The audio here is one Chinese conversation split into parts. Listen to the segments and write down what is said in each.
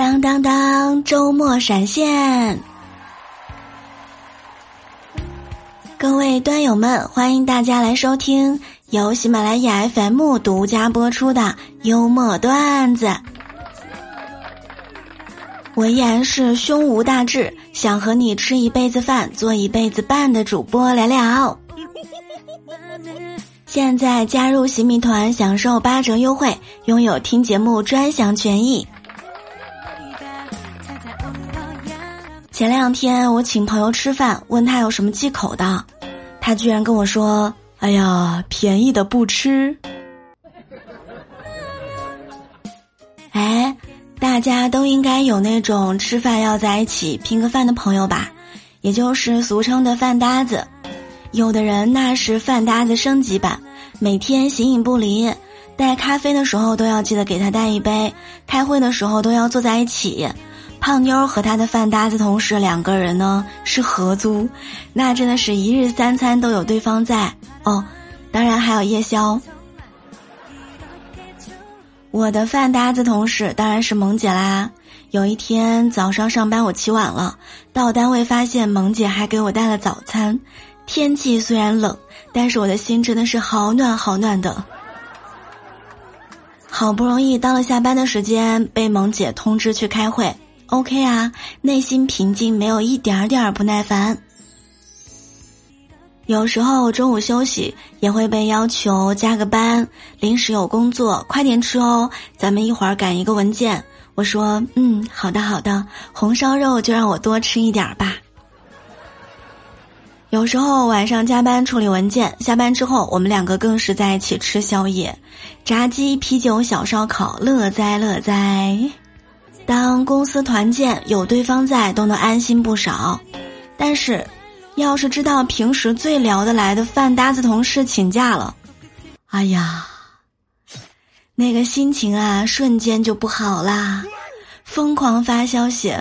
当当当，周末闪现！各位端友们，欢迎大家来收听由喜马拉雅 FM 独家播出的幽默段子。我依然是胸无大志，想和你吃一辈子饭、做一辈子伴的主播聊聊。现在加入喜米团，享受八折优惠，拥有听节目专享权益。前两天我请朋友吃饭，问他有什么忌口的，他居然跟我说：“哎呀，便宜的不吃。”哎，大家都应该有那种吃饭要在一起拼个饭的朋友吧，也就是俗称的饭搭子。有的人那是饭搭子升级版，每天形影不离，带咖啡的时候都要记得给他带一杯，开会的时候都要坐在一起。胖妞和他的饭搭子同事两个人呢是合租，那真的是一日三餐都有对方在哦，当然还有夜宵。我的饭搭子同事当然是萌姐啦。有一天早上上班我起晚了，到单位发现萌姐还给我带了早餐。天气虽然冷，但是我的心真的是好暖好暖的。好不容易到了下班的时间，被萌姐通知去开会。OK 啊，内心平静，没有一点儿点儿不耐烦。有时候中午休息也会被要求加个班，临时有工作，快点吃哦，咱们一会儿赶一个文件。我说，嗯，好的好的，红烧肉就让我多吃一点儿吧。有时候晚上加班处理文件，下班之后我们两个更是在一起吃宵夜，炸鸡、啤酒、小烧烤，乐哉乐哉。当公司团建有对方在，都能安心不少。但是，要是知道平时最聊得来的饭搭子同事请假了，哎呀，那个心情啊，瞬间就不好啦，疯狂发消息，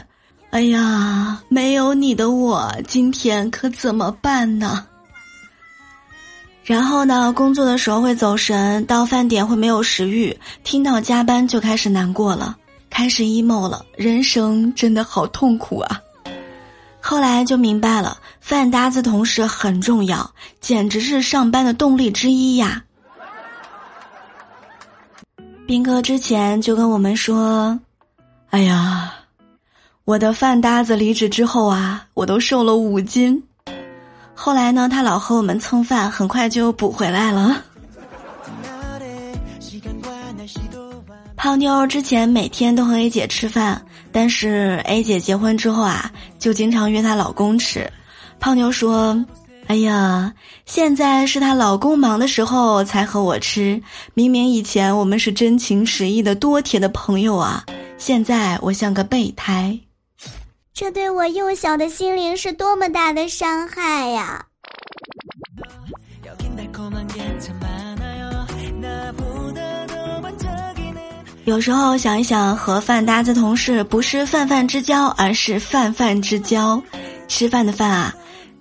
哎呀，没有你的我今天可怎么办呢？然后呢，工作的时候会走神，到饭点会没有食欲，听到加班就开始难过了。开始 emo 了，人生真的好痛苦啊！后来就明白了，饭搭子同事很重要，简直是上班的动力之一呀。斌哥之前就跟我们说：“哎呀，我的饭搭子离职之后啊，我都瘦了五斤。后来呢，他老和我们蹭饭，很快就补回来了。”胖妞之前每天都和 A 姐吃饭，但是 A 姐结婚之后啊，就经常约她老公吃。胖妞说：“哎呀，现在是她老公忙的时候才和我吃，明明以前我们是真情实意的多铁的朋友啊，现在我像个备胎。”这对我幼小的心灵是多么大的伤害呀！有时候想一想，和饭搭子同事不是泛泛之交，而是泛泛之交。吃饭的饭啊，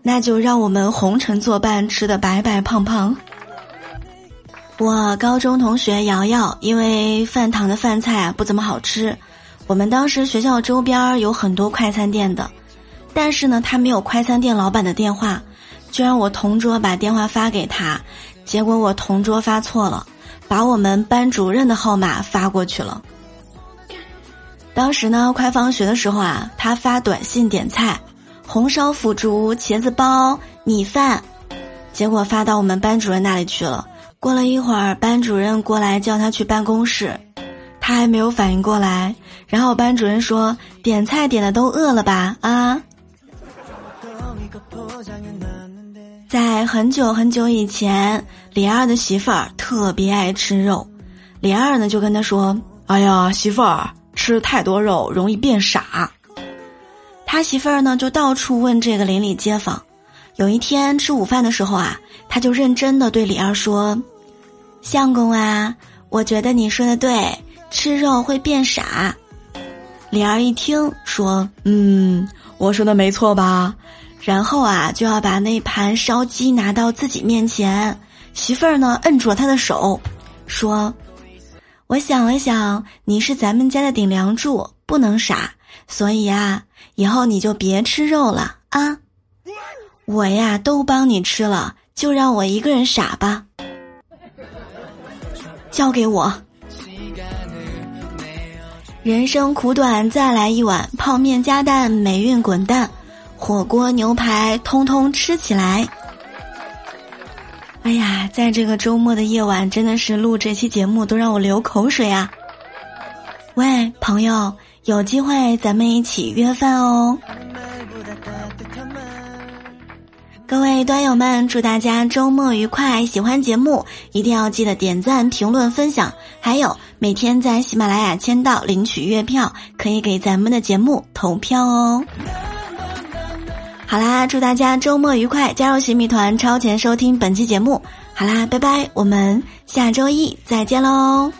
那就让我们红尘作伴，吃的白白胖胖。我高中同学瑶瑶，因为饭堂的饭菜啊不怎么好吃，我们当时学校周边有很多快餐店的，但是呢，他没有快餐店老板的电话，就让我同桌把电话发给他，结果我同桌发错了。把我们班主任的号码发过去了。当时呢，快放学的时候啊，他发短信点菜，红烧腐竹、茄子包、米饭，结果发到我们班主任那里去了。过了一会儿，班主任过来叫他去办公室，他还没有反应过来。然后班主任说：“点菜点的都饿了吧？啊！”很久很久以前。李二的媳妇儿特别爱吃肉，李二呢就跟他说：“哎呀，媳妇儿吃太多肉容易变傻。”他媳妇儿呢就到处问这个邻里街坊。有一天吃午饭的时候啊，他就认真的对李二说：“相公啊，我觉得你说的对，吃肉会变傻。”李二一听说：“嗯，我说的没错吧？”然后啊就要把那盘烧鸡拿到自己面前。媳妇儿呢，摁住了他的手，说：“我想了想，你是咱们家的顶梁柱，不能傻，所以啊，以后你就别吃肉了啊！我呀都帮你吃了，就让我一个人傻吧。交给我。人生苦短，再来一碗泡面加蛋，霉运滚蛋，火锅牛排通通吃起来。哎呀，在这个周末的夜晚，真的是录这期节目都让我流口水啊！喂，朋友，有机会咱们一起约饭哦。各位端友们，祝大家周末愉快！喜欢节目一定要记得点赞、评论、分享，还有每天在喜马拉雅签到领取月票，可以给咱们的节目投票哦。好啦，祝大家周末愉快！加入喜米团，超前收听本期节目。好啦，拜拜，我们下周一再见喽。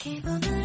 기분을